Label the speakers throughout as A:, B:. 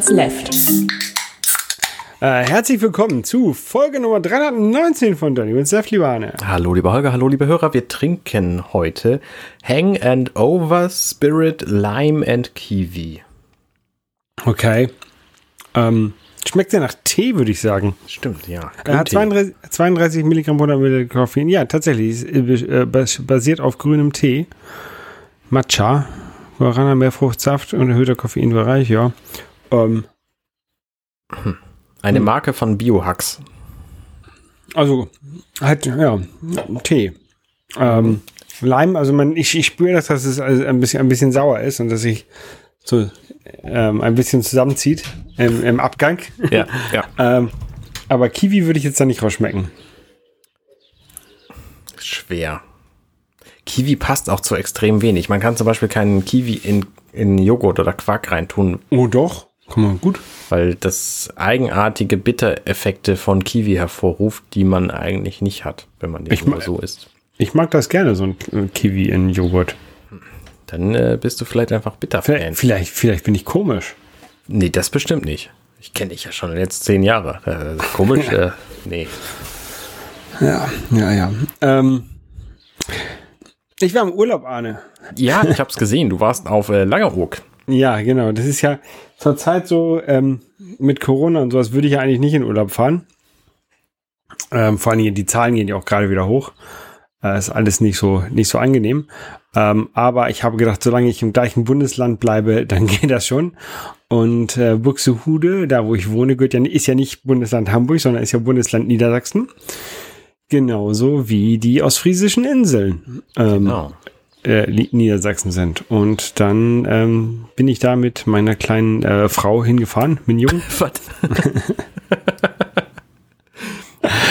A: Daniels Left.
B: Äh, herzlich willkommen zu Folge Nummer 319 von Daniels Left, lieber Arne.
C: Hallo, lieber Holger, hallo, liebe Hörer. Wir trinken heute Hang and Over Spirit Lime and Kiwi.
B: Okay. Ähm, schmeckt ja nach Tee, würde ich sagen.
C: Stimmt, ja.
B: Er hat 32, 32 Milligramm 100 Milliliter Koffein. Ja, tatsächlich. Ist, äh, bas- basiert auf grünem Tee. Matcha. Guarana, Meerfruchtsaft und erhöhter Koffeinbereich, ja. Ähm,
C: Eine Marke von Biohacks.
B: also, halt, ja, Tee. Ähm, Leim, also man, ich, ich spüre, dass das also ein bisschen, ein bisschen sauer ist und dass sich so ähm, ein bisschen zusammenzieht im, im Abgang.
C: Ja, ja.
B: ähm, aber Kiwi würde ich jetzt da nicht rausschmecken.
C: Schwer. Kiwi passt auch zu extrem wenig. Man kann zum Beispiel keinen Kiwi in, in Joghurt oder Quark reintun,
B: Oh doch, komm mal, gut.
C: weil das eigenartige Bittereffekte von Kiwi hervorruft, die man eigentlich nicht hat, wenn man den
B: Ich
C: nur so isst.
B: Ich mag das gerne, so ein Kiwi in Joghurt.
C: Dann äh, bist du vielleicht einfach Bitterfan.
B: Vielleicht, vielleicht, vielleicht bin ich komisch.
C: Nee, das bestimmt nicht. Ich kenne dich ja schon jetzt zehn Jahre. Äh, komisch, äh, nee.
B: Ja, ja, ja. Ähm, ich war im Urlaub, Arne.
C: Ja, ich hab's gesehen. Du warst auf äh, Langeoog.
B: Ja, genau. Das ist ja zurzeit so, ähm, mit Corona und sowas würde ich ja eigentlich nicht in Urlaub fahren. Ähm, vor Dingen, die Zahlen gehen ja auch gerade wieder hoch. Äh, ist alles nicht so, nicht so angenehm. Ähm, aber ich habe gedacht, solange ich im gleichen Bundesland bleibe, dann geht das schon. Und äh, Buxtehude, da wo ich wohne, gehört ja, ist ja nicht Bundesland Hamburg, sondern ist ja Bundesland Niedersachsen. Genauso wie die ostfriesischen Inseln. Ähm,
C: Genau.
B: Äh, Niedersachsen sind. Und dann ähm, bin ich da mit meiner kleinen äh, Frau hingefahren, Mignon.
C: Was?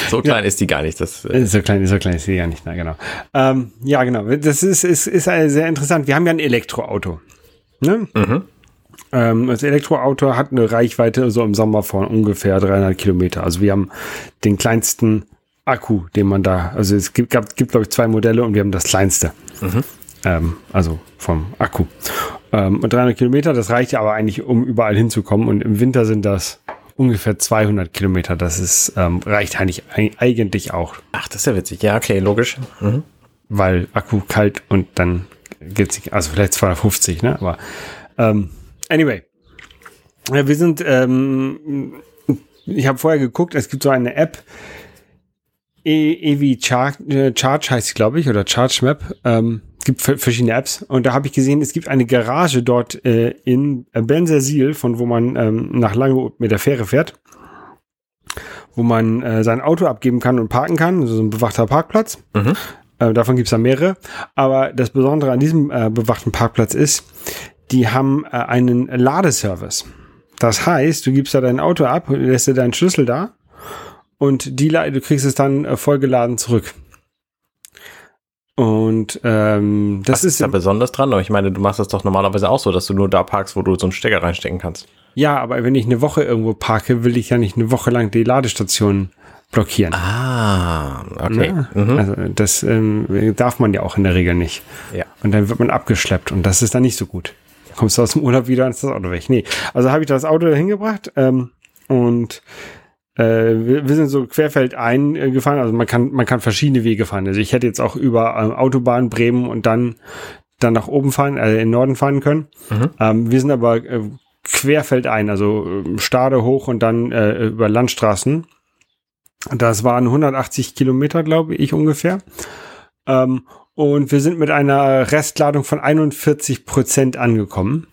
C: so klein ist die gar nicht. Das, äh,
B: Äh, So klein, so klein ist sie ja nicht, na genau. Ähm, ja, genau. Das ist, ist, ist äh, sehr interessant. Wir haben ja ein Elektroauto. Ne? Ähm, das Elektroauto hat eine Reichweite so im Sommer von ungefähr 300 Kilometer. Also wir haben den kleinsten Akku, den man da, also es gibt, gab, gibt glaube ich zwei Modelle und wir haben das kleinste. Ähm, also vom Akku. Ähm, und 300 Kilometer, das reicht ja aber eigentlich, um überall hinzukommen. Und im Winter sind das ungefähr 200 Kilometer. Das ist, ähm, reicht eigentlich, eigentlich auch.
C: ach, das ist ja witzig. Ja, okay, logisch. Mhm.
B: weil Akku kalt und dann geht's nicht, also vielleicht 250, ne? Aber ähm, anyway. Ja, wir sind, ähm, ich habe vorher geguckt, es gibt so eine App, e Evi Charge, äh, Charge heißt sie, glaube ich, oder Charge Map. Ähm, gibt verschiedene Apps und da habe ich gesehen, es gibt eine Garage dort äh, in Bensersiel, von wo man ähm, nach Lange mit der Fähre fährt, wo man äh, sein Auto abgeben kann und parken kann, also so ein bewachter Parkplatz. Äh, davon gibt's da mehrere. Aber das Besondere an diesem äh, bewachten Parkplatz ist, die haben äh, einen Ladeservice. Das heißt, du gibst da dein Auto ab, lässt dir deinen Schlüssel da und die, du kriegst es dann äh, vollgeladen zurück. Und ähm, das
C: Was ist
B: ist
C: da besonders dran? Aber ich meine, du machst das doch normalerweise auch so, dass du nur da parkst, wo du so einen Stecker reinstecken kannst.
B: ja, aber wenn ich eine Woche irgendwo parke, will ich ja nicht eine Woche lang die Ladestation blockieren.
C: Ah, okay.
B: Ne?
C: Mhm.
B: Also das ähm, darf man ja auch in der Regel nicht.
C: Ja.
B: Und dann wird man abgeschleppt und das ist dann nicht so gut. Kommst du aus dem Urlaub wieder und ist das Auto weg. Nee, also habe ich das Auto dahin gebracht ähm, und wir, wir sind so querfeldein äh, gefahren. Also man kann man kann verschiedene Wege fahren. Also ich hätte jetzt auch über ähm, Autobahn Bremen und dann dann nach oben fahren, äh, in den Norden fahren können. Ähm, wir sind aber äh, querfeldein, also äh, Stade hoch und dann äh, über Landstraßen. Das waren 180 Kilometer, glaube ich, ungefähr. Ähm, und wir sind mit einer Restladung von 41 Prozent angekommen.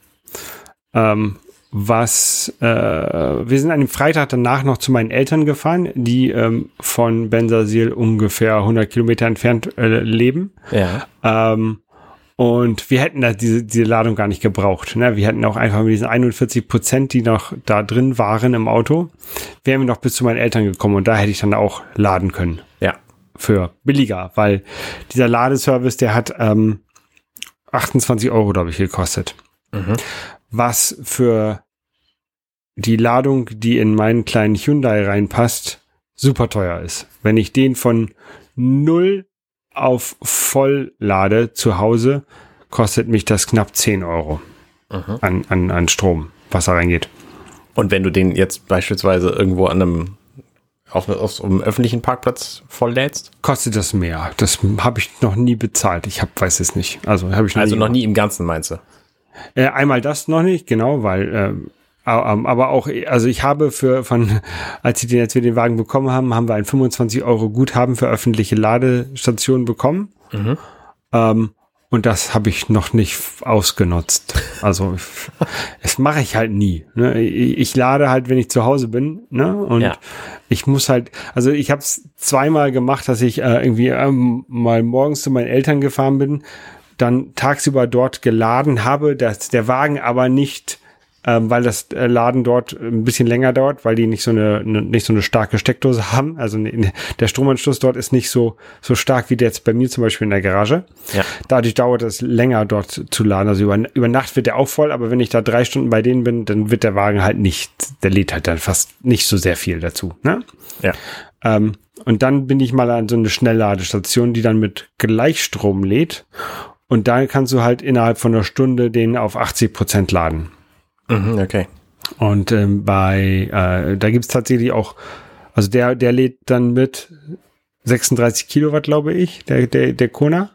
B: Ähm, was äh, wir sind an dem Freitag danach noch zu meinen Eltern gefahren, die ähm, von Bensersiel ungefähr 100 Kilometer entfernt äh, leben.
C: Ja.
B: Ähm, und wir hätten da diese, diese Ladung gar nicht gebraucht. Ne? Wir hätten auch einfach mit diesen 41 Prozent, die noch da drin waren im Auto, wären wir noch bis zu meinen Eltern gekommen und da hätte ich dann auch laden können
C: Ja.
B: für billiger, weil dieser Ladeservice, der hat ähm, 28 Euro, glaube ich, gekostet. Was für die Ladung, die in meinen kleinen Hyundai reinpasst, super teuer ist. Wenn ich den von null auf voll lade zu Hause, kostet mich das knapp 10 Euro an, an, an Strom, was da reingeht.
C: Und wenn du den jetzt beispielsweise irgendwo an einem auf, auf einem öffentlichen Parkplatz volllädst?
B: Kostet das mehr? Das habe ich noch nie bezahlt. Ich hab, weiß es nicht. Also habe ich
C: noch also nie noch nie im Ganzen meinst du?
B: Äh, einmal das noch nicht, genau, weil äh, aber auch, also ich habe für von, als ich den jetzt wir den Wagen bekommen haben, haben wir ein 25 Euro Guthaben für öffentliche Ladestationen bekommen. Mhm. Ähm, und das habe ich noch nicht ausgenutzt. Also das mache ich halt nie. Ne? Ich, ich, lade halt, wenn ich zu Hause bin. Ne? Und ja. ich muss halt, also ich habe es zweimal gemacht, dass ich äh, irgendwie ähm, mal morgens zu meinen Eltern gefahren bin, dann tagsüber dort geladen habe, dass der Wagen aber nicht ähm, weil das äh, Laden dort ein bisschen länger dauert, weil die nicht so eine, eine nicht so eine starke Steckdose haben. Also ne, der Stromanschluss dort ist nicht so so stark wie der jetzt bei mir zum Beispiel in der Garage. Ja. Dadurch dauert es länger dort zu laden. Also über, über Nacht wird der auch voll, aber wenn ich da drei Stunden bei denen bin, dann wird der Wagen halt nicht, der lädt halt dann fast nicht so sehr viel dazu. Ne?
C: Ja.
B: Ähm, und dann bin ich mal an so eine Schnellladestation, die dann mit Gleichstrom lädt. Und da kannst du halt innerhalb von einer Stunde den auf 80 Prozent laden.
C: Mhm, okay.
B: Und ähm, bei, äh, da gibt's tatsächlich auch, also der, der lädt dann mit 36 Kilowatt, glaube ich, der, der, der Kona.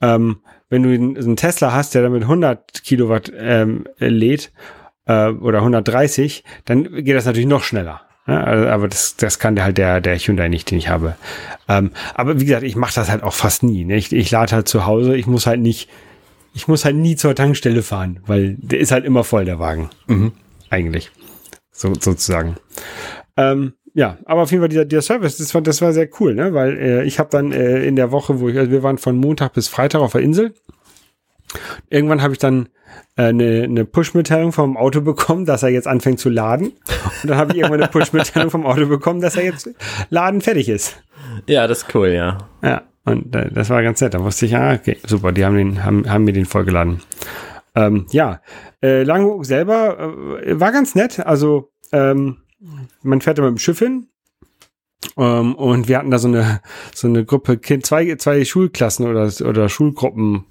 B: Ähm, wenn du einen Tesla hast, der damit 100 Kilowatt ähm, lädt äh, oder 130, dann geht das natürlich noch schneller. Ja, also, aber das, das kann der halt der, der Hyundai nicht, den ich habe. Ähm, aber wie gesagt, ich mache das halt auch fast nie. Ne? Ich, ich lade halt zu Hause, ich muss halt nicht ich muss halt nie zur Tankstelle fahren, weil der ist halt immer voll, der Wagen. Mhm. Eigentlich. So, sozusagen. Ähm, ja, aber auf jeden Fall dieser, dieser Service, das war, das war sehr cool, ne? Weil äh, ich habe dann äh, in der Woche, wo ich, also wir waren von Montag bis Freitag auf der Insel. Irgendwann habe ich dann äh, eine, eine Push-Mitteilung vom Auto bekommen, dass er jetzt anfängt zu laden. Und dann habe ich irgendwann eine Push-Mitteilung vom Auto bekommen, dass er jetzt laden fertig ist.
C: Ja, das ist cool, ja.
B: Ja. Und äh, das war ganz nett. Da wusste ich, ah, okay, super, die haben, den, haben, haben mir den vollgeladen. Ähm, ja, äh, Langhoek selber äh, war ganz nett. Also ähm, man fährt da mit dem Schiff hin. Ähm, und wir hatten da so eine so eine Gruppe Kind, zwei, zwei Schulklassen oder, oder Schulgruppen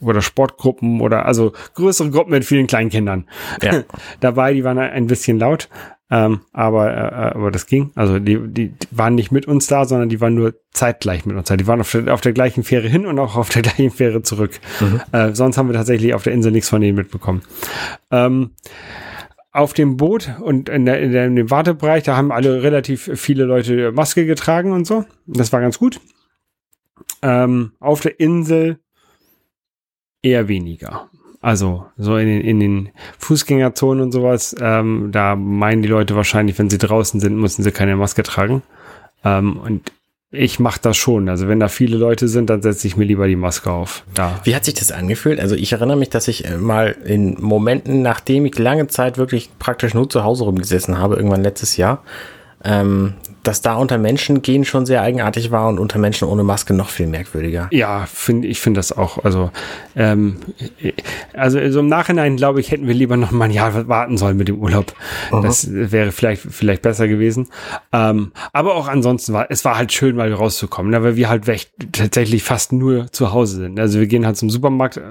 B: oder Sportgruppen oder also größere Gruppen mit vielen Kleinkindern ja. dabei. Die waren ein bisschen laut. Ähm, aber, äh, aber das ging. Also die, die, die waren nicht mit uns da, sondern die waren nur zeitgleich mit uns da. Die waren auf der, auf der gleichen Fähre hin und auch auf der gleichen Fähre zurück. Mhm. Äh, sonst haben wir tatsächlich auf der Insel nichts von denen mitbekommen. Ähm, auf dem Boot und in, der, in, der, in dem Wartebereich, da haben alle relativ viele Leute Maske getragen und so. Das war ganz gut. Ähm, auf der Insel eher weniger. Also so in den, in den Fußgängerzonen und sowas, ähm, da meinen die Leute wahrscheinlich, wenn sie draußen sind, müssen sie keine Maske tragen. Ähm, und ich mache das schon. Also wenn da viele Leute sind, dann setze ich mir lieber die Maske auf.
C: Da. Wie hat sich das angefühlt? Also ich erinnere mich, dass ich äh, mal in Momenten, nachdem ich lange Zeit wirklich praktisch nur zu Hause rumgesessen habe, irgendwann letztes Jahr, ähm, dass da unter Menschen gehen schon sehr eigenartig war und unter Menschen ohne Maske noch viel merkwürdiger.
B: Ja, finde ich finde das auch. Also ähm, also, also im Nachhinein glaube ich, hätten wir lieber noch mal ein Jahr warten sollen mit dem Urlaub. Mhm. Das wäre vielleicht vielleicht besser gewesen. Ähm, aber auch ansonsten war es war halt schön, mal rauszukommen, ne, weil wir halt echt tatsächlich fast nur zu Hause sind. Also wir gehen halt zum Supermarkt äh,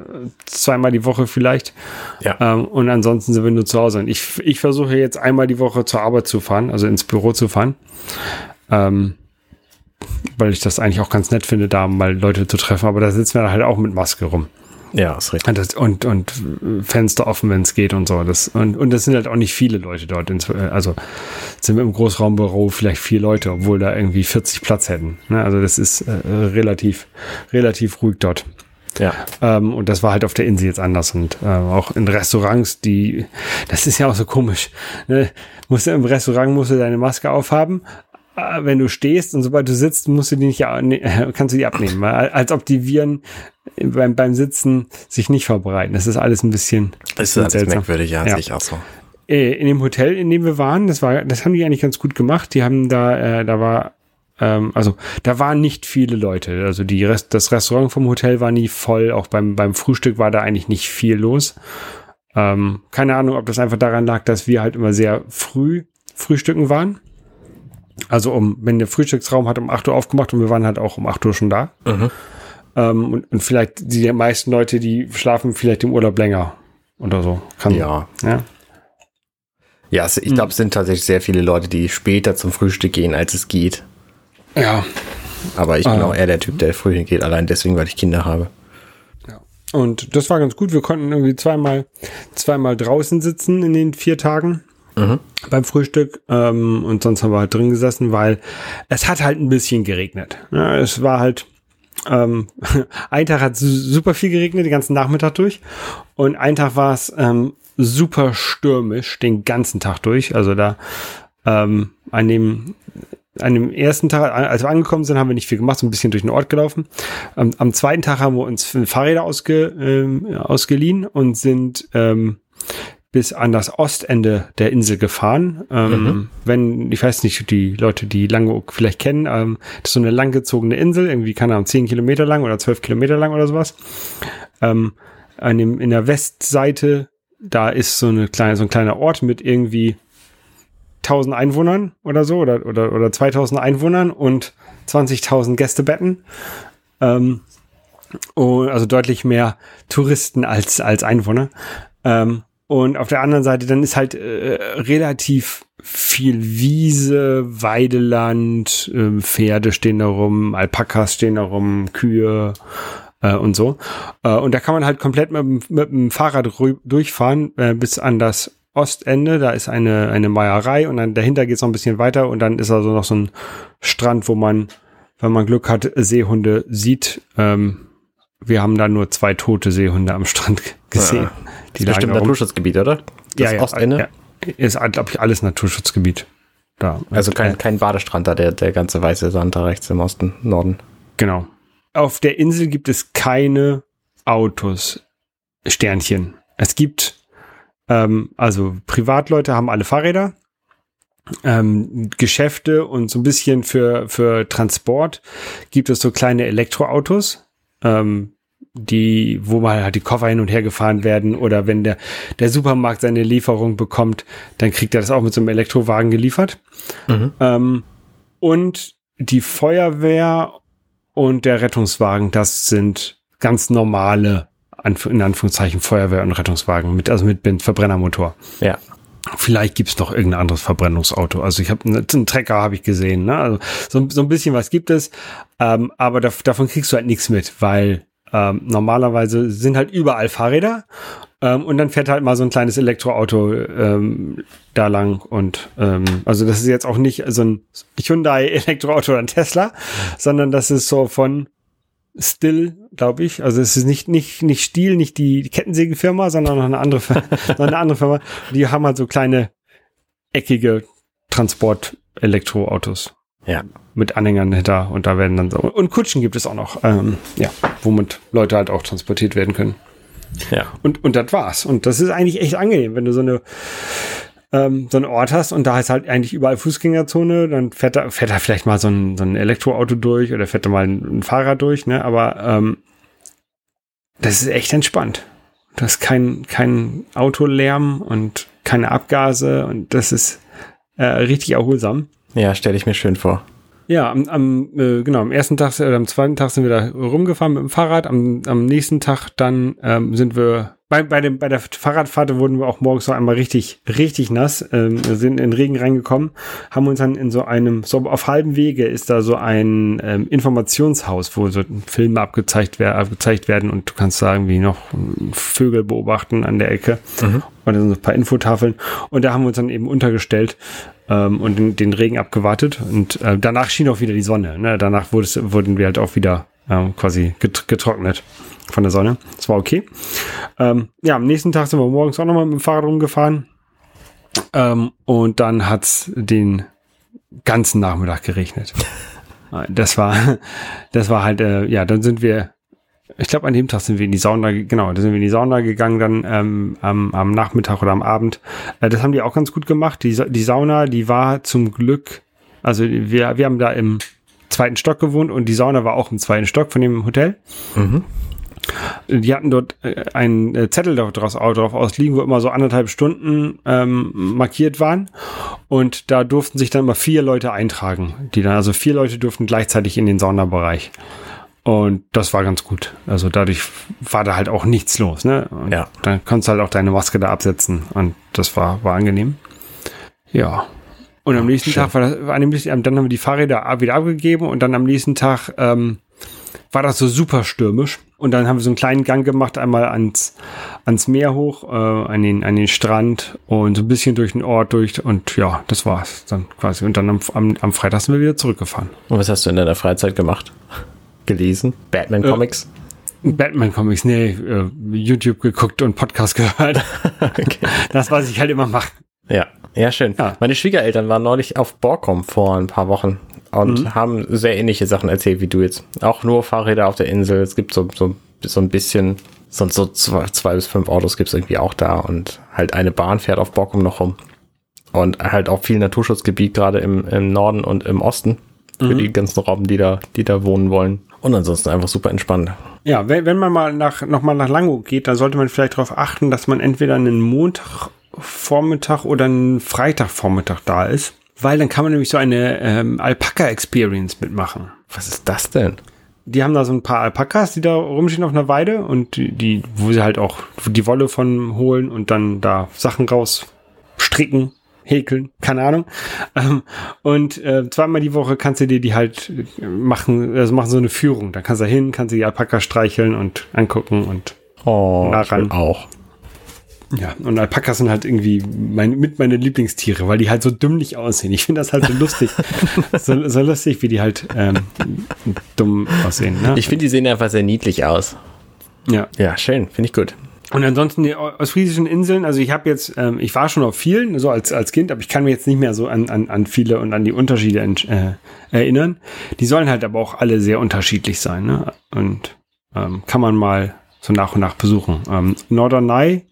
B: zweimal die Woche vielleicht. Ja. Ähm, und ansonsten sind wir nur zu Hause. Und ich ich versuche jetzt einmal die Woche zur Arbeit zu fahren, also ins Büro zu fahren. Ähm, weil ich das eigentlich auch ganz nett finde, da mal Leute zu treffen, aber da sitzen wir halt auch mit Maske rum.
C: Ja, ist richtig.
B: Und, und, und Fenster offen, wenn es geht und so. Das, und, und das sind halt auch nicht viele Leute dort. Also sind wir im Großraumbüro vielleicht vier Leute, obwohl da irgendwie 40 Platz hätten. Ne? Also das ist äh, relativ, relativ ruhig dort.
C: Ja.
B: Ähm, und das war halt auf der Insel jetzt anders. Und äh, auch in Restaurants, die, das ist ja auch so komisch. Ne? Musst du im Restaurant musst du deine Maske aufhaben, wenn du stehst und sobald du sitzt, musst du die nicht, kannst du die abnehmen, als ob die Viren beim, beim Sitzen sich nicht verbreiten. Das ist alles ein bisschen,
C: das ist alles seltsam. merkwürdig, ja, ja. ich auch so.
B: Äh, in dem Hotel, in dem wir waren, das war, das haben die eigentlich ganz gut gemacht. Die haben da, äh, da war, ähm, also da waren nicht viele Leute. Also die Rest, das Restaurant vom Hotel war nie voll. Auch beim beim Frühstück war da eigentlich nicht viel los. Ähm, keine Ahnung, ob das einfach daran lag, dass wir halt immer sehr früh frühstücken waren. Also um, wenn der Frühstücksraum hat um 8 Uhr aufgemacht und wir waren halt auch um 8 Uhr schon da. Mhm. Ähm, und, und vielleicht die meisten Leute, die schlafen vielleicht im Urlaub länger oder so.
C: Kann, ja.
B: ja.
C: Ja, ich glaube, es sind tatsächlich sehr viele Leute, die später zum Frühstück gehen, als es geht.
B: Ja.
C: Aber ich bin auch eher der Typ, der früh hingeht, allein deswegen, weil ich Kinder habe.
B: Ja. Und das war ganz gut. Wir konnten irgendwie zweimal, zweimal draußen sitzen in den vier Tagen mhm. beim Frühstück. Ähm, und sonst haben wir halt drin gesessen, weil es hat halt ein bisschen geregnet. Ja, es war halt, ähm, ein Tag hat super viel geregnet, den ganzen Nachmittag durch. Und ein Tag war es ähm, super stürmisch, den ganzen Tag durch. Also da ähm, an dem an dem ersten Tag, als wir angekommen sind, haben wir nicht viel gemacht, so ein bisschen durch den Ort gelaufen. Am, am zweiten Tag haben wir uns Fahrräder ausge, ähm, ausgeliehen und sind ähm, bis an das Ostende der Insel gefahren. Ähm, mhm. Wenn, ich weiß nicht, die Leute, die Langeoog vielleicht kennen, ähm, das ist so eine langgezogene Insel, irgendwie, keine Ahnung, zehn Kilometer lang oder zwölf Kilometer lang oder sowas. Ähm, an dem, in der Westseite, da ist so eine kleine, so ein kleiner Ort mit irgendwie 1000 Einwohnern oder so oder, oder, oder 2000 Einwohnern und 20.000 Gästebetten. Ähm, und also deutlich mehr Touristen als, als Einwohner. Ähm, und auf der anderen Seite, dann ist halt äh, relativ viel Wiese, Weideland, äh, Pferde stehen da rum, Alpakas stehen da rum, Kühe äh, und so. Äh, und da kann man halt komplett mit, mit dem Fahrrad durchfahren äh, bis an das Ostende. Da ist eine, eine Meierei und dann dahinter geht es noch ein bisschen weiter und dann ist also noch so ein Strand, wo man, wenn man Glück hat, Seehunde sieht. Ähm, wir haben da nur zwei tote Seehunde am Strand gesehen. Ja.
C: Die das ist bestimmt Naturschutzgebiet, oder?
B: Das ja, ja, Ostende? Ja. Ist, glaube ich, alles Naturschutzgebiet. Da.
C: Also kein, kein Badestrand da, der, der ganze weiße Sand da rechts im Osten, Norden.
B: Genau. Auf der Insel gibt es keine Autos, Sternchen. Es gibt, ähm, also Privatleute haben alle Fahrräder, ähm, Geschäfte und so ein bisschen für, für Transport gibt es so kleine Elektroautos. Ähm, die, wo mal halt die Koffer hin und her gefahren werden oder wenn der, der Supermarkt seine Lieferung bekommt, dann kriegt er das auch mit so einem Elektrowagen geliefert. Mhm. Ähm, und die Feuerwehr und der Rettungswagen, das sind ganz normale, in Anführungszeichen, Feuerwehr und Rettungswagen mit, also mit Verbrennermotor.
C: Ja.
B: Vielleicht gibt's noch irgendein anderes Verbrennungsauto. Also ich habe einen Trecker habe ich gesehen. Ne? Also so, so ein bisschen was gibt es, ähm, aber da, davon kriegst du halt nichts mit, weil ähm, normalerweise sind halt überall Fahrräder ähm, und dann fährt halt mal so ein kleines Elektroauto ähm, da lang und ähm, also das ist jetzt auch nicht so ein Hyundai Elektroauto oder ein Tesla, sondern das ist so von Still, glaube ich. Also es ist nicht nicht nicht Stiel, nicht die, die Kettensägenfirma, sondern noch eine andere eine andere Firma. Die haben halt so kleine eckige Transport-Elektroautos.
C: Ja.
B: Mit Anhängern hinter und da werden dann so. Und Kutschen gibt es auch noch, ähm, ja, womit Leute halt auch transportiert werden können.
C: Ja.
B: Und, und das war's. Und das ist eigentlich echt angenehm, wenn du so eine ähm, so einen Ort hast und da ist halt eigentlich überall Fußgängerzone, dann fährt da, fährt da vielleicht mal so ein, so ein Elektroauto durch oder fährt da mal ein, ein Fahrrad durch, ne? Aber ähm, das ist echt entspannt. Du hast kein, kein Autolärm und keine Abgase und das ist äh, richtig erholsam.
C: Ja, stelle ich mir schön vor.
B: Ja, am, am äh, genau, am ersten Tag oder am zweiten Tag sind wir da rumgefahren mit dem Fahrrad. Am, am nächsten Tag dann ähm, sind wir bei, bei, dem, bei der Fahrradfahrt wurden wir auch morgens noch einmal richtig, richtig nass. Ähm, wir sind in den Regen reingekommen, haben uns dann in so einem, so auf halbem Wege ist da so ein ähm, Informationshaus, wo so Filme abgezeigt, wer, abgezeigt werden und du kannst da irgendwie noch Vögel beobachten an der Ecke. Mhm. Und dann sind so ein paar Infotafeln. Und da haben wir uns dann eben untergestellt ähm, und den, den, Regen abgewartet. Und äh, danach schien auch wieder die Sonne. Ne? Danach wurden wir halt auch wieder ähm, quasi getrocknet von der Sonne. Das war okay. Ähm, ja, am nächsten Tag sind wir morgens auch nochmal mit dem Fahrrad rumgefahren. Ähm, und dann hat's den ganzen Nachmittag geregnet. Das war, das war halt, äh, ja, dann sind wir ich glaube, an dem Tag sind wir in die Sauna, genau, da sind wir in die Sauna gegangen, dann ähm, am, am Nachmittag oder am Abend. Äh, das haben die auch ganz gut gemacht. Die, die Sauna, die war zum Glück, also wir, wir haben da im zweiten Stock gewohnt und die Sauna war auch im zweiten Stock von dem Hotel. Mhm. Die hatten dort äh, einen äh, Zettel drauf, drauf ausliegen, wo immer so anderthalb Stunden ähm, markiert waren. Und da durften sich dann immer vier Leute eintragen. Die dann, also vier Leute durften gleichzeitig in den Saunabereich. Und das war ganz gut. Also dadurch war da halt auch nichts los, ne? Und
C: ja.
B: Dann konntest du halt auch deine Maske da absetzen und das war, war angenehm. Ja. Und am nächsten
C: schön.
B: Tag war das, an dem, dann haben wir die Fahrräder wieder abgegeben und dann am nächsten Tag ähm, war das so super stürmisch. Und dann haben wir so einen kleinen Gang gemacht, einmal ans, ans Meer hoch, äh, an, den, an den Strand und so ein bisschen durch den Ort durch. Und ja, das war's dann quasi. Und dann am, am, am Freitag sind wir wieder zurückgefahren.
C: Und was hast du in deiner Freizeit gemacht? Gelesen? Batman Comics?
B: Batman-Comics, nee, äh, YouTube geguckt und Podcast gehört.
C: okay.
B: Das, was ich halt immer mache.
C: Ja, ja, schön.
B: Ja.
C: Meine Schwiegereltern waren neulich auf Borkum vor ein paar Wochen und haben sehr ähnliche Sachen erzählt wie du jetzt. Auch nur Fahrräder auf der Insel. Es gibt so, so, so ein bisschen, sonst so zwei, zwei bis fünf Autos gibt's irgendwie auch da und halt eine Bahn fährt auf Borkum noch rum. Und halt auch viel Naturschutzgebiet, gerade im, im Norden und im Osten. Für die ganzen Robben, die da, die da wohnen wollen. Und ansonsten einfach super entspannt.
B: Ja, wenn, wenn man mal nach, noch mal nach Langeoog geht, dann sollte man vielleicht darauf achten, dass man entweder einen Montagvormittag oder einen Freitagvormittag da ist. Weil dann kann man nämlich so eine ähm, Alpaka-Experience mitmachen.
C: Was ist das denn?
B: Die haben da so ein paar Alpakas, die da rumstehen auf einer Weide und die, die wo sie halt auch die Wolle von holen und dann da Sachen raus stricken, häkeln, keine Ahnung. Ähm, und äh, zweimal die Woche kannst du dir die halt äh, machen, also machen so eine Führung. Da kannst du hin, kannst du die Alpaka streicheln und angucken und
C: Oh,
B: Nah
C: ich will
B: ran.
C: auch.
B: Ja, und Alpakas sind halt irgendwie mein, mit meine Lieblingstiere, weil die halt so dümmlich aussehen. Ich finde das halt so lustig. so, so lustig, wie die halt ähm, dumm aussehen. Ne?
C: Ich finde, die sehen einfach sehr niedlich aus.
B: ja.
C: Ja, schön. Finde ich gut.
B: Und ansonsten die ostfriesischen Inseln, also ich habe jetzt, ähm, ich war schon auf vielen, so als, als Kind, aber ich kann mich jetzt nicht mehr so an, an, an viele und an die Unterschiede äh, erinnern. Die sollen halt aber auch alle sehr unterschiedlich sein, ne? Und ähm, kann man mal so nach und nach besuchen. Ähm, Norderney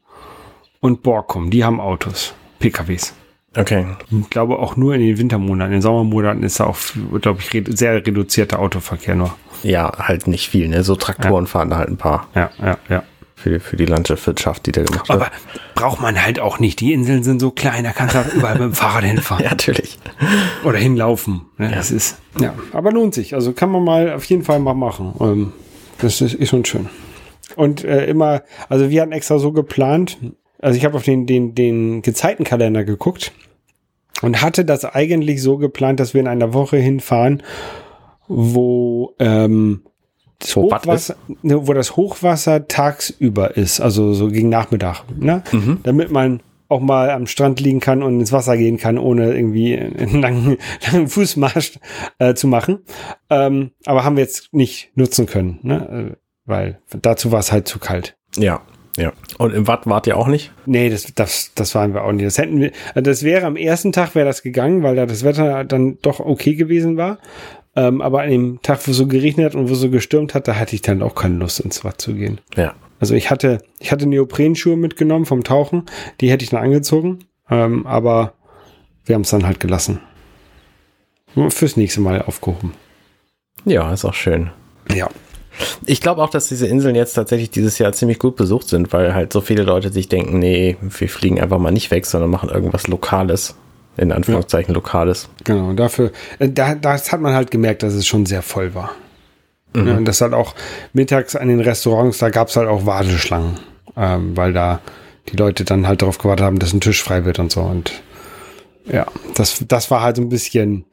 B: und Borkum, die haben Autos, PKWs.
C: Okay.
B: Ich glaube auch nur in den Wintermonaten. In den Sommermonaten ist da auch, glaube ich, sehr reduzierter Autoverkehr nur.
C: Ja, halt nicht viel, ne? So Traktoren fahren da halt ein paar
B: Ja, ja, ja.
C: für, für die Landwirtschaft, die da gemacht wird.
B: Aber braucht man halt auch nicht. Die Inseln sind so klein, da kannst du halt überall mit dem Fahrrad hinfahren.
C: ja, natürlich.
B: Oder hinlaufen. Ne? Das ist, ja. Aber lohnt sich. Also kann man mal auf jeden Fall mal machen. Ähm, das ist, ist schon schön. Und äh, immer, also wir hatten extra so geplant, also ich habe auf den, den, den Gezeitenkalender geguckt und hatte das eigentlich so geplant, dass wir in einer Woche hinfahren, wo ähm, das
C: was
B: Hochwasser, ne, wo das Hochwasser tagsüber ist, also so gegen Nachmittag, ne? damit man auch mal am Strand liegen kann und ins Wasser gehen kann, ohne irgendwie einen langen, langen Fußmarsch äh, zu machen. Ähm, aber haben wir jetzt nicht nutzen können, ne? Äh, weil dazu war es halt zu kalt.
C: Ja, ja. Und im Watt wart ihr auch nicht?
B: Nee, das, das, das waren wir auch nicht. Das hätten wir, also das wäre am ersten Tag wäre das gegangen, weil da das Wetter dann doch okay gewesen war. Ähm, aber an dem Tag, wo es so geregnet hat und wo so gestürmt hat, da hatte ich dann auch keine Lust ins Watt zu gehen.
C: Ja.
B: Also ich hatte, ich hatte Neoprenschuhe mitgenommen vom Tauchen, die hätte ich dann angezogen, ähm, aber wir haben es dann halt gelassen. Fürs nächste Mal aufgehoben.
C: Ja, ist auch schön.
B: Ja.
C: Ich glaube auch, dass diese Inseln jetzt tatsächlich dieses Jahr ziemlich gut besucht sind, weil halt so viele Leute sich denken, nee, wir fliegen einfach mal nicht weg, sondern machen irgendwas Lokales. In Anführungszeichen Lokales.
B: Genau, und dafür, äh, da, das hat man halt gemerkt, dass es schon sehr voll war. Ja, und das halt auch mittags an den Restaurants, da gab es halt auch Warteschlangen, ähm, weil da die Leute dann halt darauf gewartet haben, dass ein Tisch frei wird und so. Und ja, das, das war halt so ein bisschen,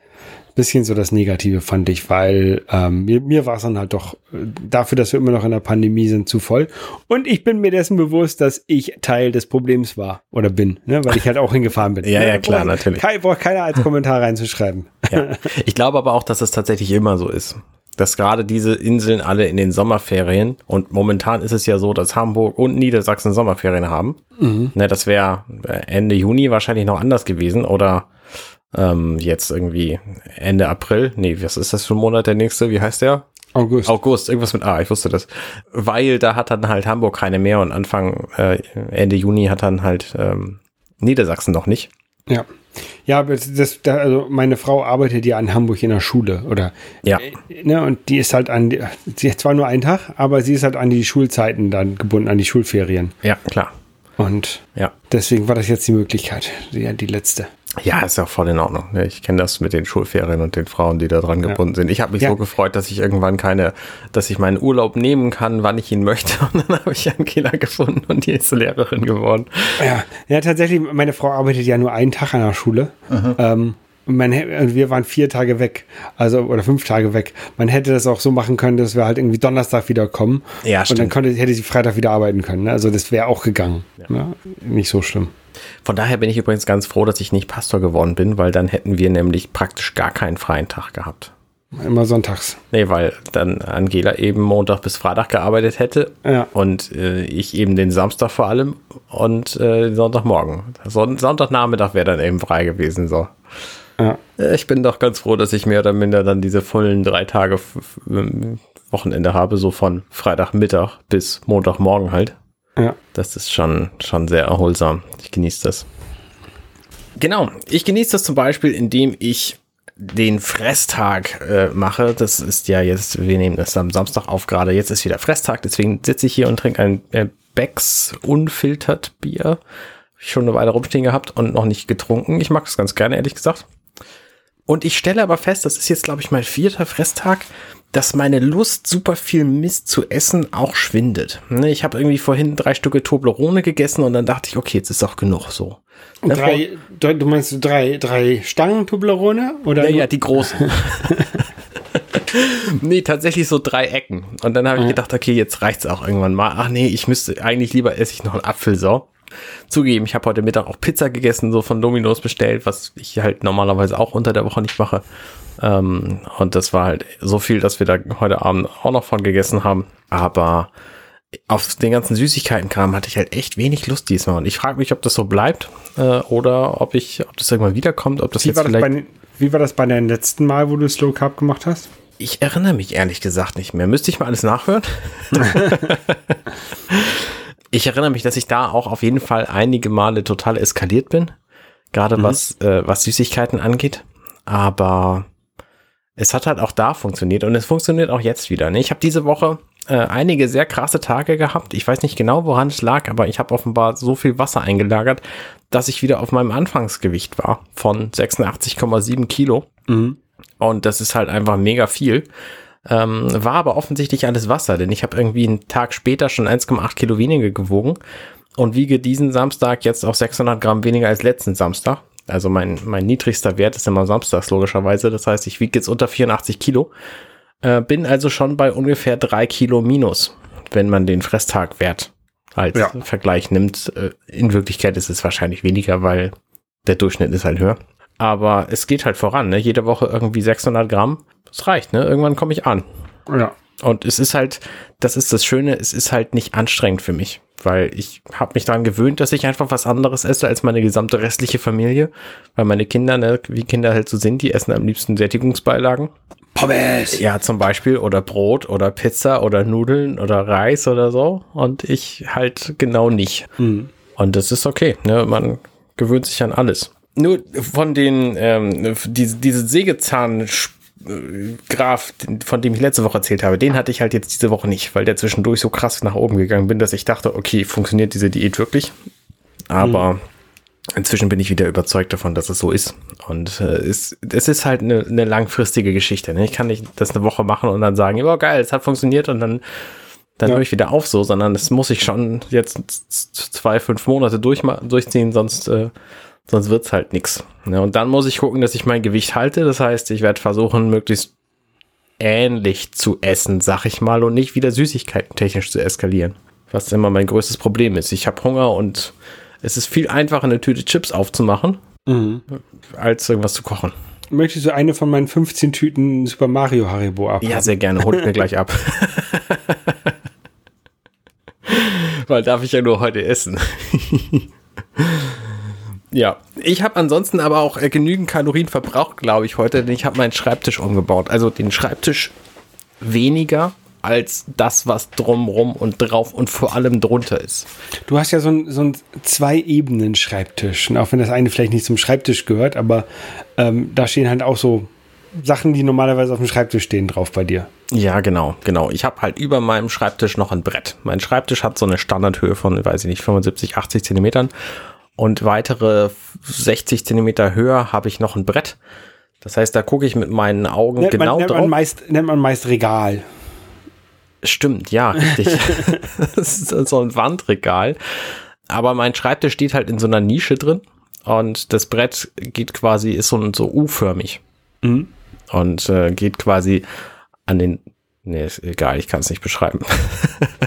B: bisschen so das Negative, fand ich, weil ähm, mir, mir war es dann halt doch äh, dafür, dass wir immer noch in der Pandemie sind, zu voll. Und ich bin mir dessen bewusst, dass ich Teil des Problems war oder bin, ne? weil ich halt auch hingefahren bin.
C: Ja, ja,
B: Ne?
C: klar,
B: Braucht-
C: natürlich.
B: Kein, braucht keiner als Kommentar reinzuschreiben.
C: Ja. Ich glaube aber auch, dass es tatsächlich immer so ist. Dass gerade diese Inseln alle in den Sommerferien und momentan ist es ja so, dass Hamburg und Niedersachsen Sommerferien haben. Ne, das wäre Ende Juni wahrscheinlich noch anders gewesen oder ähm, jetzt irgendwie Ende April. Nee, was ist das für ein Monat der nächste? Wie heißt der?
B: August.
C: August, irgendwas mit A, ich wusste das. Weil da hat dann halt Hamburg keine mehr und Anfang, äh, Ende Juni hat dann halt ähm, Niedersachsen noch nicht.
B: Ja. Ja, aber das, das, da, also meine Frau arbeitet ja in Hamburg in der Schule oder
C: Ja.
B: äh, ne, und die ist halt an sie hat zwar nur einen Tag, aber sie ist halt an die Schulzeiten dann gebunden, an die Schulferien.
C: Ja, klar.
B: Und
C: Ja.
B: deswegen war das jetzt die Möglichkeit, die, die letzte.
C: Ja, ist ja voll in Ordnung. Ich kenne das mit den Schulferien und den Frauen, die da dran gebunden sind. Ich habe mich
B: Ja.
C: so gefreut, dass ich irgendwann keine, dass ich meinen Urlaub nehmen kann, wann ich ihn möchte. Und dann habe ich Angela gefunden und die ist Lehrerin geworden.
B: Ja, ja, tatsächlich, meine Frau arbeitet ja nur einen Tag an der Schule. Ähm, und man, und wir waren vier Tage weg, also oder fünf Tage weg. Man hätte das auch so machen können, dass wir halt irgendwie Donnerstag wiederkommen.
C: Ja,
B: Und dann
C: stimmt.
B: konnte, hätte sie Freitag wieder arbeiten können. Ne? Also das wäre auch gegangen. Ne? Nicht so schlimm.
C: Von daher bin ich übrigens ganz froh, dass ich nicht Pastor geworden bin, weil dann hätten wir nämlich praktisch gar keinen freien Tag gehabt.
B: Immer sonntags.
C: Nee, weil dann Angela eben Montag bis Freitag gearbeitet hätte
B: Ja.
C: und äh, ich eben den Samstag vor allem und äh, den Sonntagmorgen. Son Sonntagnachmittag wäre dann eben frei gewesen. So.
B: Ja.
C: Äh, Ich bin doch ganz froh, dass ich mehr oder minder dann diese vollen drei Tage ähm, Wochenende habe, so von Freitagmittag bis Montagmorgen halt.
B: Ja.
C: Das ist schon, schon sehr erholsam. Ich genieße das. Genau, ich genieße das zum Beispiel, indem ich den Fresstag äh, mache. Das ist ja jetzt, wir nehmen das am Samstag auf gerade. Jetzt ist wieder Fresstag, deswegen sitze ich hier und trinke ein äh, Becks unfiltert Bier. Schon eine Weile rumstehen gehabt und noch nicht getrunken. Ich mag das ganz gerne, ehrlich gesagt. Und ich stelle aber fest, das ist jetzt, glaube ich, mein vierter Fresstag, dass meine Lust, super viel Mist zu essen, auch schwindet. Ne, Ich habe irgendwie vorhin drei Stücke Toblerone gegessen und dann dachte ich, okay, jetzt ist auch genug so.
B: Und
C: Ne,
B: drei, du du meinst drei, drei Stangen Toblerone? Oder
C: Ja, ja, die großen. nee, tatsächlich so drei Ecken. Und dann habe ich gedacht, okay, jetzt reicht's auch irgendwann mal. Ach nee, ich müsste eigentlich lieber esse ich noch einen Apfel Zugeben, ich habe heute Mittag auch Pizza gegessen, so von Domino's bestellt, was ich halt normalerweise auch unter der Woche nicht mache. Ähm, und das war halt so viel, dass wir da heute Abend auch noch von gegessen haben. Aber auf den ganzen Süßigkeitenkram hatte ich halt echt wenig Lust diesmal. Und ich frage mich, ob das so bleibt äh, oder ob ich, ob das irgendwann wiederkommt, ob das
B: wie,
C: jetzt
B: war das
C: vielleicht.
B: bei, wie war das bei deinem letzten Mal, wo du Slow Carb gemacht hast?
C: Ich erinnere mich ehrlich gesagt nicht mehr. Müsste ich mal alles nachhören? ich erinnere mich, dass ich da auch auf jeden Fall einige Male total eskaliert bin. Gerade was, äh, was Süßigkeiten angeht. Aber es hat halt auch da funktioniert und es funktioniert auch jetzt wieder. Ne? Ich habe diese Woche äh, einige sehr krasse Tage gehabt. Ich weiß nicht genau, woran es lag, aber ich habe offenbar so viel Wasser eingelagert, dass ich wieder auf meinem Anfangsgewicht war von 86,7 Kilo. Und das ist halt einfach mega viel. Ähm, war aber offensichtlich alles Wasser, denn ich habe irgendwie einen Tag später schon 1,8 Kilo weniger gewogen und wiege diesen Samstag jetzt auf 600 Gramm weniger als letzten Samstag. Also mein, mein niedrigster Wert ist immer samstags logischerweise. Das heißt, ich wiege jetzt unter 84 Kilo. Äh, bin also schon bei ungefähr drei Kilo minus, wenn man den Fresstagwert als
B: Ja.
C: Vergleich nimmt. Äh, in Wirklichkeit ist es wahrscheinlich weniger, weil der Durchschnitt ist halt höher. Aber es geht halt voran, ne? Jede Woche irgendwie 600 Gramm. Das reicht, ne? Irgendwann komme ich an.
B: Ja.
C: Und es ist halt, das ist das Schöne, es ist halt nicht anstrengend für mich, weil ich habe mich daran gewöhnt, dass ich einfach was anderes esse als meine gesamte restliche Familie, weil meine Kinder, ne, wie Kinder halt so sind, die essen am liebsten Sättigungsbeilagen.
B: Pommes.
C: Ja, zum Beispiel oder Brot oder Pizza oder Nudeln oder Reis oder so und ich halt genau nicht. Und das ist okay, ne? Man gewöhnt sich an alles. Nur von den, ähm, diese, diese Sägezahn Graf, von dem ich letzte Woche erzählt habe, den hatte ich halt jetzt diese Woche nicht, weil der zwischendurch so krass nach oben gegangen bin, dass ich dachte, okay, funktioniert diese Diät wirklich? Aber inzwischen bin ich wieder überzeugt davon, dass es so ist. Und äh, es, es ist halt eine, eine langfristige Geschichte. Ne? Ich kann nicht das eine Woche machen und dann sagen, ja geil, es hat funktioniert und dann, dann
B: Ja.
C: höre ich wieder auf so, sondern das muss ich schon jetzt zwei, fünf Monate durchma- durchziehen, sonst, äh, sonst wird's halt nix. Ne? Und dann muss ich gucken, dass ich mein Gewicht halte. Das heißt, ich werde versuchen, möglichst ähnlich zu essen, sag ich mal, und nicht wieder Süßigkeiten technisch zu eskalieren. Was immer mein größtes Problem ist. Ich habe Hunger und es ist viel einfacher, eine Tüte Chips aufzumachen, als irgendwas zu kochen.
B: Möchtest du eine von meinen 15 Tüten Super Mario Haribo ab?
C: Ja, sehr gerne. Holt mir gleich ab. Weil darf ich ja nur heute essen. Ja, ich habe ansonsten aber auch äh, genügend Kalorien verbraucht, glaube ich, heute, denn ich habe meinen Schreibtisch umgebaut. Also den Schreibtisch weniger als das, was drumrum und drauf und vor allem drunter ist.
B: Du hast ja so ein, so Zwei-Ebenen-Schreibtisch. Und auch wenn das eine vielleicht nicht zum Schreibtisch gehört, aber ähm, da stehen halt auch so Sachen, die normalerweise auf dem Schreibtisch stehen, drauf bei dir.
C: Ja, genau, genau. Ich habe halt über meinem Schreibtisch noch ein Brett. Mein Schreibtisch hat so eine Standardhöhe von, weiß ich nicht, 75, 80 Zentimetern. Und weitere 60 Zentimeter höher habe ich noch ein Brett. Das heißt, da gucke ich mit meinen Augen
B: nennt
C: genau
B: man, nennt
C: drauf.
B: Man meist, nennt man meist Regal.
C: Stimmt, ja, richtig. das ist so ein Wandregal. Aber mein Schreibtisch steht halt in so einer Nische drin. Und das Brett geht quasi, ist so, so U-förmig.
B: Mhm.
C: Und äh, geht quasi an den. Nee, ist egal, ich kann es nicht beschreiben.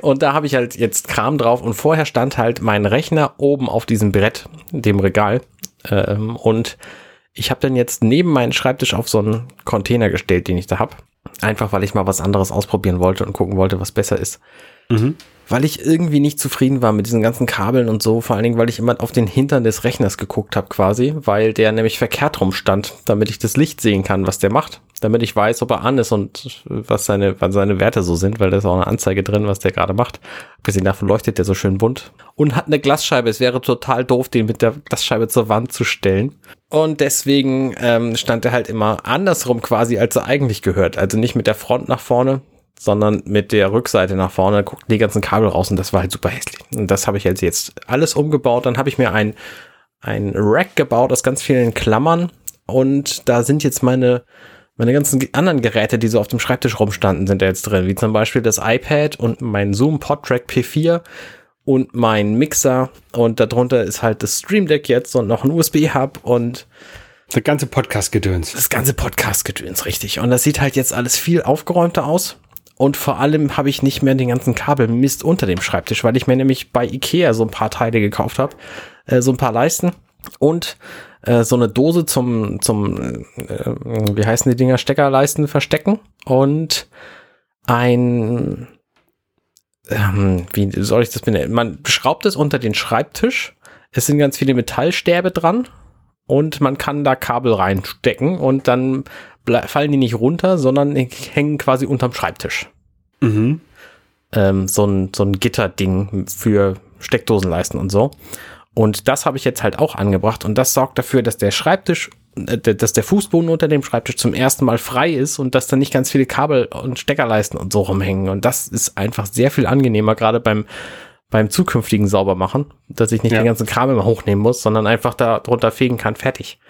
C: und da habe ich halt jetzt Kram drauf und vorher stand halt mein Rechner oben auf diesem Brett, dem Regal. Ähm, und ich habe dann jetzt neben meinen Schreibtisch auf so einen Container gestellt, den ich da habe. Einfach weil ich mal was anderes ausprobieren wollte und gucken wollte, was besser ist.
B: Mhm.
C: Weil ich irgendwie nicht zufrieden war mit diesen ganzen Kabeln und so, vor allen Dingen, weil ich immer auf den Hintern des Rechners geguckt habe quasi, weil der nämlich verkehrt rum stand, damit ich das Licht sehen kann, was der macht, damit ich weiß, ob er an ist und was seine, was seine Werte so sind, weil da ist auch eine Anzeige drin, was der gerade macht. Abgesehen davon leuchtet der so schön bunt und hat eine Glasscheibe. Es wäre total doof, den mit der Glasscheibe zur Wand zu stellen. Und deswegen ähm, stand er halt immer andersrum quasi, als er eigentlich gehört. Also nicht mit der Front nach vorne, sondern mit der Rückseite nach vorne, guckten die ganzen Kabel raus und das war halt super hässlich. Und das habe ich jetzt, jetzt alles umgebaut. Dann habe ich mir ein, ein Rack gebaut aus ganz vielen Klammern und da sind jetzt meine, meine ganzen anderen Geräte, die so auf dem Schreibtisch rumstanden, sind da jetzt drin, wie zum Beispiel das iPad und mein Zoom PodTrack P4 und mein Mixer und darunter ist halt das Stream Deck jetzt und noch ein USB-Hub und
B: das ganze Podcast-Gedöns.
C: Das ganze Podcast-Gedöns, richtig. Und das sieht halt jetzt alles viel aufgeräumter aus. Und vor allem habe ich nicht mehr den ganzen Kabelmist unter dem Schreibtisch, weil ich mir nämlich bei Ikea so ein paar Teile gekauft habe. Äh, so ein paar Leisten und äh, so eine Dose zum, zum äh, wie heißen die Dinger, Steckerleisten verstecken und ein, ähm, wie soll ich das benennen? Man schraubt es unter den Schreibtisch. Es sind ganz viele Metallstäbe dran und man kann da Kabel reinstecken und dann fallen die nicht runter, sondern hängen quasi unterm Schreibtisch.
B: Mhm.
C: Ähm, so ein, so ein Gitterding für Steckdosenleisten und so. Und das habe ich jetzt halt auch angebracht und das sorgt dafür, dass der Schreibtisch, äh, dass der Fußboden unter dem Schreibtisch zum ersten Mal frei ist und dass da nicht ganz viele Kabel und Steckerleisten und so rumhängen. Und das ist einfach sehr viel angenehmer, gerade beim, beim zukünftigen Saubermachen, dass ich nicht ja. den ganzen Kram immer hochnehmen muss, sondern einfach da drunter fegen kann, fertig.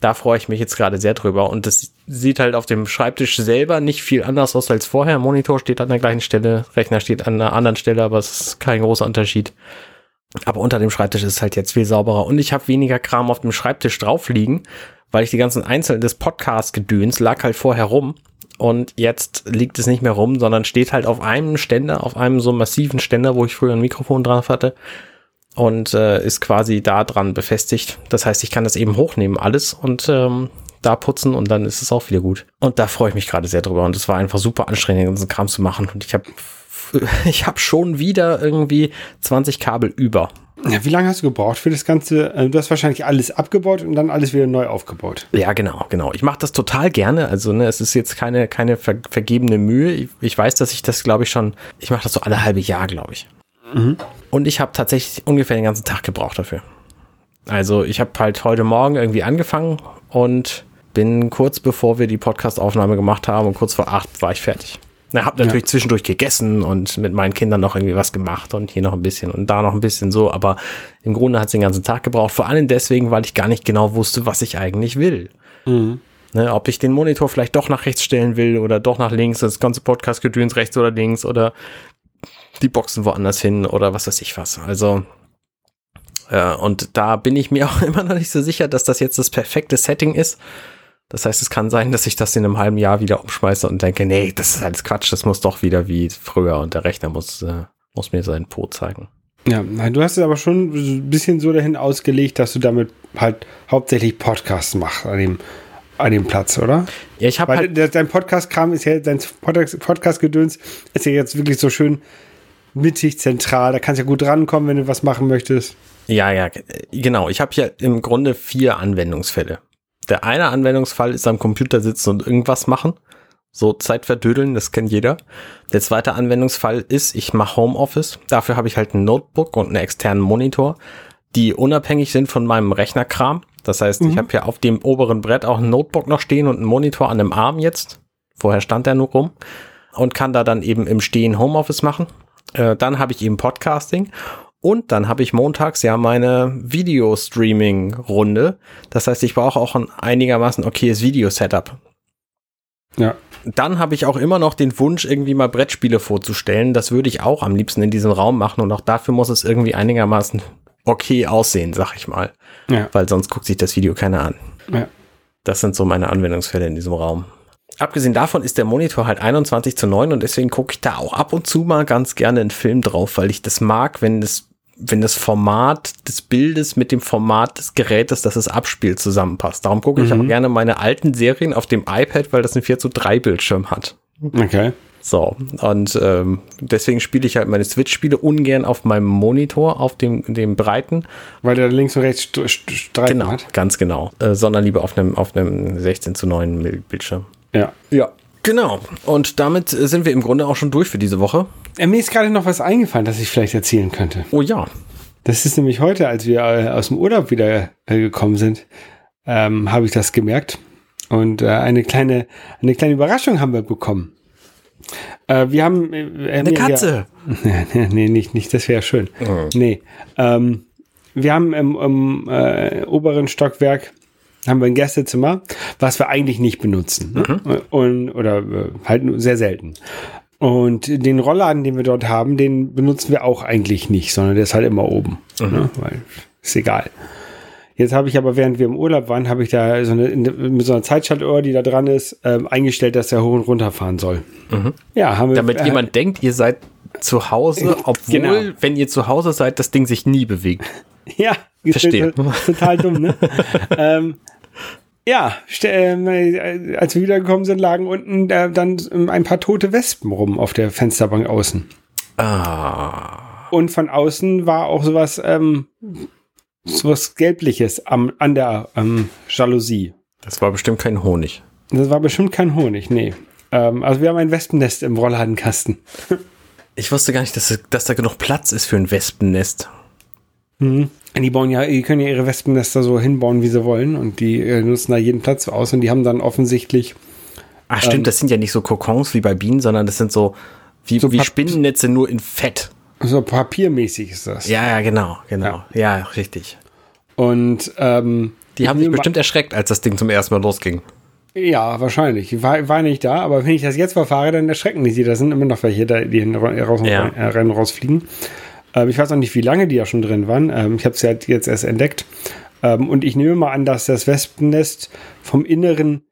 C: Da freue ich mich jetzt gerade sehr drüber. Und das sieht halt auf dem Schreibtisch selber nicht viel anders aus als vorher. Monitor steht an der gleichen Stelle, Rechner steht an einer anderen Stelle, aber es ist kein großer Unterschied. Aber unter dem Schreibtisch ist es halt jetzt viel sauberer. Und ich habe weniger Kram auf dem Schreibtisch drauf liegen, weil ich die ganzen Einzelnen des Podcast-Gedöns lag halt vorher rum. Und jetzt liegt es nicht mehr rum, sondern steht halt auf einem Ständer, auf einem so massiven Ständer, wo ich früher ein Mikrofon drauf hatte und äh, ist quasi da dran befestigt. Das heißt, ich kann das eben hochnehmen, alles und ähm, da putzen und dann ist es auch wieder gut. Und da freue ich mich gerade sehr drüber. Und es war einfach super anstrengend, den ganzen Kram zu machen. Und ich habe ich hab schon wieder irgendwie 20 Kabel über.
B: Ja, wie lange hast du gebraucht für das Ganze? Äh, du hast wahrscheinlich alles abgebaut und dann alles wieder neu aufgebaut.
C: Ja, genau, genau. Ich mache das total gerne. Also, ne, es ist jetzt keine, keine ver vergebene Mühe. Ich, ich weiß, dass ich das, glaube ich, schon, ich mache das so alle halbe Jahr, glaube ich. Mhm. Und ich habe tatsächlich ungefähr den ganzen Tag gebraucht dafür. Also ich habe halt heute Morgen irgendwie angefangen und bin kurz bevor wir die Podcast-Aufnahme gemacht haben und kurz vor acht war ich fertig. Na, hab natürlich ja. zwischendurch gegessen und mit meinen Kindern noch irgendwie was gemacht und hier noch ein bisschen und da noch ein bisschen so, aber im Grunde hat es den ganzen Tag gebraucht. Vor allem deswegen, weil ich gar nicht genau wusste, was ich eigentlich will. Mhm. Ne, ob ich den Monitor vielleicht doch nach rechts stellen will oder doch nach links, das ganze Podcast-Gedöns rechts oder links oder die Boxen woanders hin oder was weiß ich was. Also, äh, und da bin ich mir auch immer noch nicht so sicher, dass das jetzt das perfekte Setting ist. Das heißt, es kann sein, dass ich das in einem halben Jahr wieder umschmeiße und denke, nee, das ist alles Quatsch, das muss doch wieder wie früher und der Rechner muss, äh, muss mir seinen Po zeigen.
B: Ja, nein, du hast es aber schon ein bisschen so dahin ausgelegt, dass du damit halt hauptsächlich Podcasts machst an dem, an dem Platz, oder?
C: Ja, ich habe
B: halt dein Podcast-Kram ist ja, dein Podcast-Gedöns ist ja jetzt wirklich so schön mittig, zentral. Da kannst du ja gut rankommen, wenn du was machen möchtest.
C: Ja, ja, genau. Ich habe hier im Grunde vier Anwendungsfälle. Der eine Anwendungsfall ist am Computer sitzen und irgendwas machen. So Zeit verdödeln, das kennt jeder. Der zweite Anwendungsfall ist, ich mache Homeoffice. Dafür habe ich halt ein Notebook und einen externen Monitor, die unabhängig sind von meinem Rechnerkram. Das heißt, ich habe hier auf dem oberen Brett auch ein Notebook noch stehen und einen Monitor an dem Arm jetzt. Vorher stand der nur rum und kann da dann eben im Stehen Homeoffice machen. Äh, dann habe ich eben Podcasting und dann habe ich montags ja meine Video-Streaming-Runde. Das heißt, ich brauche auch ein einigermaßen okayes Video-Setup.
B: Ja.
C: Dann habe ich auch immer noch den Wunsch, irgendwie mal Brettspiele vorzustellen. Das würde ich auch am liebsten in diesem Raum machen und auch dafür muss es irgendwie einigermaßen okay aussehen, sag ich mal.
B: Ja.
C: Weil sonst guckt sich das Video keiner an.
B: Ja.
C: Das sind so meine Anwendungsfälle in diesem Raum. Abgesehen davon ist der Monitor halt 21 zu 9 und deswegen gucke ich da auch ab und zu mal ganz gerne einen Film drauf, weil ich das mag, wenn das, wenn das Format des Bildes mit dem Format des Gerätes, das es abspielt, zusammenpasst. Darum gucke ich
B: Mhm.
C: auch gerne meine alten Serien auf dem iPad, weil das einen 4 zu 3 Bildschirm hat.
B: Okay.
C: So, und ähm, deswegen spiele ich halt meine Switch-Spiele ungern auf meinem Monitor, auf dem, dem breiten.
B: Weil der links und rechts St St Streifen
C: Genau,
B: hat.
C: ganz genau. Äh, sondern lieber auf einem, auf einem 16 zu 9 Mil- Bildschirm.
B: Ja.
C: Ja. Genau. Und damit sind wir im Grunde auch schon durch für diese Woche.
B: Äh, mir ist gerade noch was eingefallen, das ich vielleicht erzählen könnte.
C: Oh ja.
B: Das ist nämlich heute, als wir äh, aus dem Urlaub wieder äh, gekommen sind, ähm, habe ich das gemerkt. Und äh, eine kleine, eine kleine Überraschung haben wir bekommen. Äh, wir haben äh,
C: Eine
B: mir ja-
C: Katze.
B: nee, nee, nicht, nicht, das wäre schön. Nee. Ähm, wir haben im, im oberen Stockwerk haben wir ein Gästezimmer, was wir eigentlich nicht benutzen. Ne? Und, oder halt nur sehr selten. Und den Rollladen, den wir dort haben, den benutzen wir auch eigentlich nicht, sondern der ist halt immer oben. Ne? Weil ist egal. Jetzt habe ich aber, während wir im Urlaub waren, habe ich da so eine, mit so einer Zeitschaltuhr, die da dran ist, ähm, eingestellt, dass er hoch und runter fahren soll. Ja, haben wir.
C: Damit
B: äh,
C: jemand denkt, ihr seid zu Hause, obwohl,
B: Genau.
C: wenn ihr zu Hause seid, das Ding sich nie bewegt.
B: Ja,
C: Verstehe.
B: Total dumm, ne? ähm, ja, ste- äh, als wir wiedergekommen sind, lagen unten äh, dann ähm, ein paar tote Wespen rum auf der Fensterbank außen.
C: Ah.
B: Und von außen war auch sowas, ähm, sowas Gelbliches am, an der ähm, Jalousie.
C: Das war bestimmt kein Honig.
B: Das war bestimmt kein Honig, nee. Ähm, also wir haben ein Wespennest im Rollladenkasten.
C: Ich wusste gar nicht, dass, dass da genug Platz ist für ein Wespennest.
B: Die bauen ja, die können ja ihre Wespennester so hinbauen, wie sie wollen. Und die äh, nutzen da jeden Platz aus. Und die haben dann offensichtlich
C: Ach stimmt, das sind ja nicht so Kokons wie bei Bienen, sondern das sind so wie,
B: So
C: wie
B: Pap-
C: Spinnennetze nur in Fett.
B: so papiermäßig ist das.
C: Ja, ja, genau, genau. Ja, richtig.
B: Und ähm,
C: Die haben sich bestimmt erschreckt, als das Ding zum ersten Mal losging.
B: Ja, wahrscheinlich. Ich war, war nicht da, aber wenn ich das jetzt verfahre, dann erschrecken die sie. Da sind immer noch welche, da, die raus,
C: Ja.
B: äh, rein und rausfliegen. Ähm, ich weiß auch nicht, wie lange die ja schon drin waren. Ähm, ich habe es ja jetzt erst entdeckt. Ähm, und ich nehme mal an, dass das Wespennest vom Inneren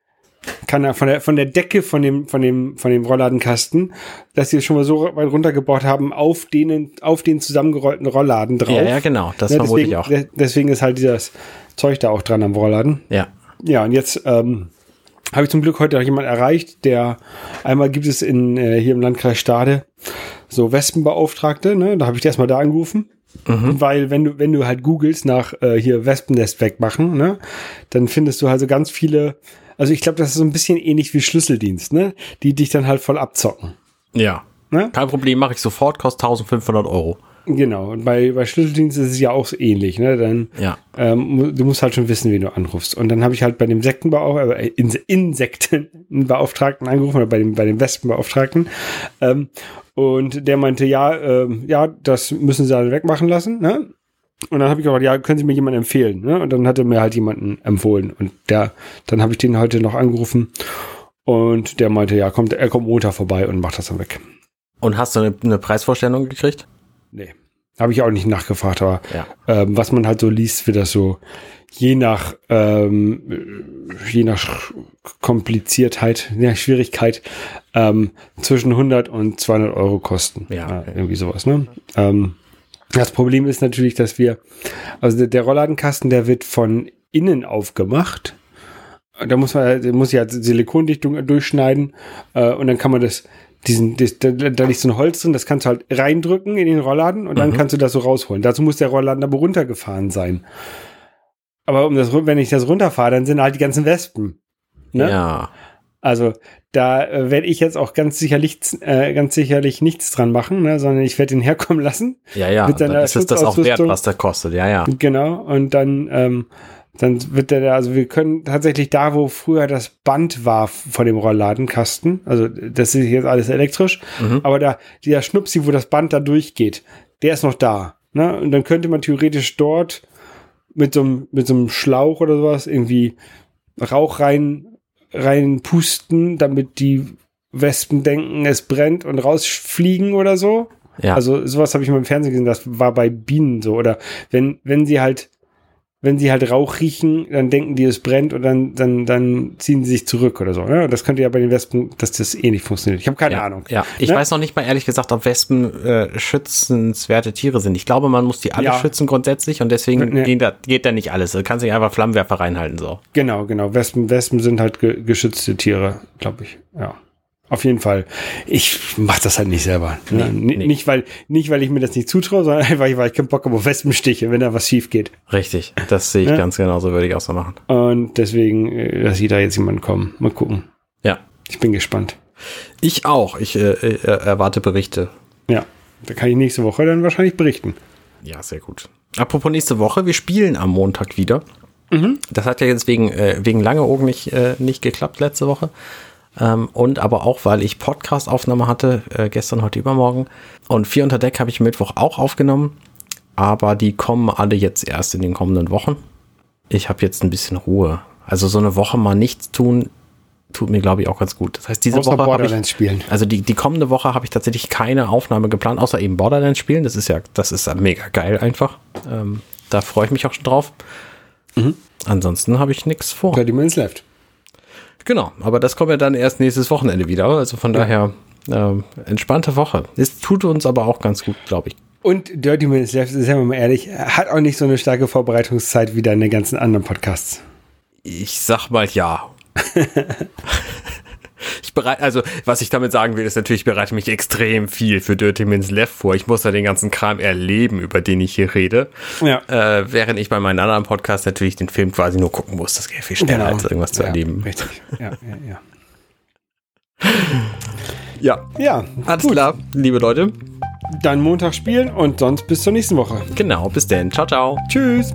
B: kann er von der von der Decke von dem von dem von dem Rollladenkasten, dass sie es schon mal so weit runtergebaut haben auf denen auf den zusammengerollten Rollladen drauf.
C: Ja, ja, genau. Das
B: Ne,
C: vermute
B: deswegen,
C: ich auch.
B: de- Deswegen ist halt dieses Zeug da auch dran am Rollladen.
C: Ja.
B: Ja, und jetzt ähm, habe ich zum Glück heute auch jemand erreicht, der einmal gibt es in äh, hier im Landkreis Stade so Wespenbeauftragte, ne? Da habe ich erstmal da angerufen. Weil wenn du, wenn du halt googelst nach äh, hier Wespennest wegmachen, ne, dann findest du also ganz viele, also ich glaube, das ist so ein bisschen ähnlich wie Schlüsseldienst, ne? Die dich dann halt voll abzocken.
C: Ja.
B: Ne?
C: Kein Problem, mache ich sofort, kostet 1500 Euro.
B: Genau. Und bei, bei Schlüsseldienst ist es ja auch so ähnlich, ne? Dann
C: Ja.
B: ähm, du musst halt schon wissen, wen du anrufst. Und dann habe ich halt bei dem Sektenbeauftragten, äh, Inse Insektenbeauftragten angerufen oder bei dem, bei dem Wespenbeauftragten. Ähm, und der meinte, ja, ähm, ja, das müssen sie alle wegmachen lassen, ne? Und dann habe ich gesagt, ja, können Sie mir jemanden empfehlen? Ne? Und dann hat er mir halt jemanden empfohlen. Und der, dann habe ich den heute noch angerufen. Und der meinte, ja, kommt, er kommt Montag vorbei und macht das dann weg.
C: Und hast du eine, eine Preisvorstellung gekriegt?
B: Nee. Habe ich auch nicht nachgefragt, aber
C: Ja.
B: ähm, was man halt so liest, wird das so je nach ähm, je nach Kompliziertheit, ja, Schwierigkeit ähm, zwischen 100 und 200 Euro kosten.
C: Ja.
B: Äh, irgendwie sowas. Ne? Ähm, das Problem ist natürlich, dass wir also der, der Rollladenkasten, der wird von innen aufgemacht. Da muss man, da muss ich halt Silikondichtung durchschneiden äh, und dann kann man das diesen, da, da liegt so ein Holz drin, das kannst du halt reindrücken in den Rollladen und dann kannst du das so rausholen. Dazu muss der Rollladen aber runtergefahren sein. Aber um das, wenn ich das runterfahre, dann sind halt die ganzen Wespen. Ne?
C: Ja.
B: Also da äh, werde ich jetzt auch ganz sicherlich, äh, ganz sicherlich nichts dran machen, ne? sondern ich werde ihn herkommen lassen.
C: Ja, ja.
B: Mit seiner
C: Dann ist es das auch wert, was der kostet. Ja, ja.
B: Genau. Und dann ähm, dann wird der da, also wir können tatsächlich da, wo früher das Band war von dem Rollladenkasten, also das ist jetzt alles elektrisch, mhm. aber da, dieser Schnupsi, wo das Band da durchgeht, der ist noch da. Ne? Und dann könnte man theoretisch dort mit so einem, mit so einem Schlauch oder sowas irgendwie Rauch rein, rein pusten, damit die Wespen denken, es brennt und rausfliegen oder so. Ja. Also sowas habe ich mal im Fernsehen gesehen, das war bei Bienen so. Oder wenn, wenn sie halt wenn sie halt Rauch riechen, dann denken die, es brennt und dann, dann, dann ziehen sie sich zurück oder so. Ne? Das könnte ja bei den Wespen, dass das eh nicht funktioniert. Ich habe keine
C: ja,
B: Ahnung.
C: Ja, ich ne? weiß noch nicht mal ehrlich gesagt, ob Wespen äh, schützenswerte Tiere sind. Ich glaube, man muss die alle ja. schützen grundsätzlich und deswegen ne. geht, da, geht da nicht alles. Du kannst nicht einfach Flammenwerfer reinhalten so.
B: Genau, genau. Wespen, Wespen sind halt ge geschützte Tiere, glaube ich. Ja. Auf jeden Fall. Ich mache das halt nicht selber. Ne? Nee, nee. Nicht, weil, nicht, weil ich mir das nicht zutraue, sondern einfach, weil ich keinen Bock habe auf Wespenstiche, wenn da was schief geht.
C: Richtig, das sehe ich ja? ganz genauso, würde ich auch so machen.
B: Und deswegen äh, lasse ich da jetzt jemanden kommen. Mal gucken.
C: Ja.
B: Ich bin gespannt.
C: Ich auch. Ich äh, äh, erwarte Berichte.
B: Ja, da kann ich nächste Woche dann wahrscheinlich berichten.
C: Ja, sehr gut. Apropos nächste Woche, wir spielen am Montag wieder. Mhm. Das hat ja jetzt wegen, äh, wegen Langeogen nicht, äh, nicht geklappt letzte Woche. Ähm, und aber auch, weil ich Podcast-Aufnahme hatte, äh, gestern, heute, übermorgen. Und vier unter Deck habe ich Mittwoch auch aufgenommen. Aber die kommen alle jetzt erst in den kommenden Wochen. Ich habe jetzt ein bisschen Ruhe. Also so eine Woche mal nichts tun, tut mir, glaube ich, auch ganz gut. Das heißt, diese außer Woche. Borderlands ich, spielen. Also die, die kommende Woche habe ich tatsächlich keine Aufnahme geplant, außer eben Borderlands spielen. Das ist ja, das ist ja mega geil einfach. Ähm, da freue ich mich auch schon drauf. Mhm. Ansonsten habe ich nichts vor.
B: 30 Minutes left.
C: Genau, aber das kommt ja dann erst nächstes Wochenende wieder. Also von daher äh, entspannte Woche. Es tut uns aber auch ganz gut, glaube ich.
B: Und Dirty Minutes Left, sagen wir mal ehrlich, hat auch nicht so eine starke Vorbereitungszeit wie deine ganzen anderen Podcasts.
C: Ich sag mal ja. Ich bereite, also was ich damit sagen will, ist natürlich, ich bereite mich extrem viel für Dirty Minutes Left vor. Ich muss da den ganzen Kram erleben, über den ich hier rede. Ja. Äh, während ich bei meinen anderen Podcasts natürlich den Film quasi nur gucken muss. Das geht viel schneller, genau. als irgendwas zu ja, erleben. Richtig. Ja, ja, ja. ja. Ja. Alles gut. klar, liebe Leute.
B: Dann Montag spielen und sonst bis zur nächsten Woche.
C: Genau, bis denn. Ciao, ciao.
B: Tschüss.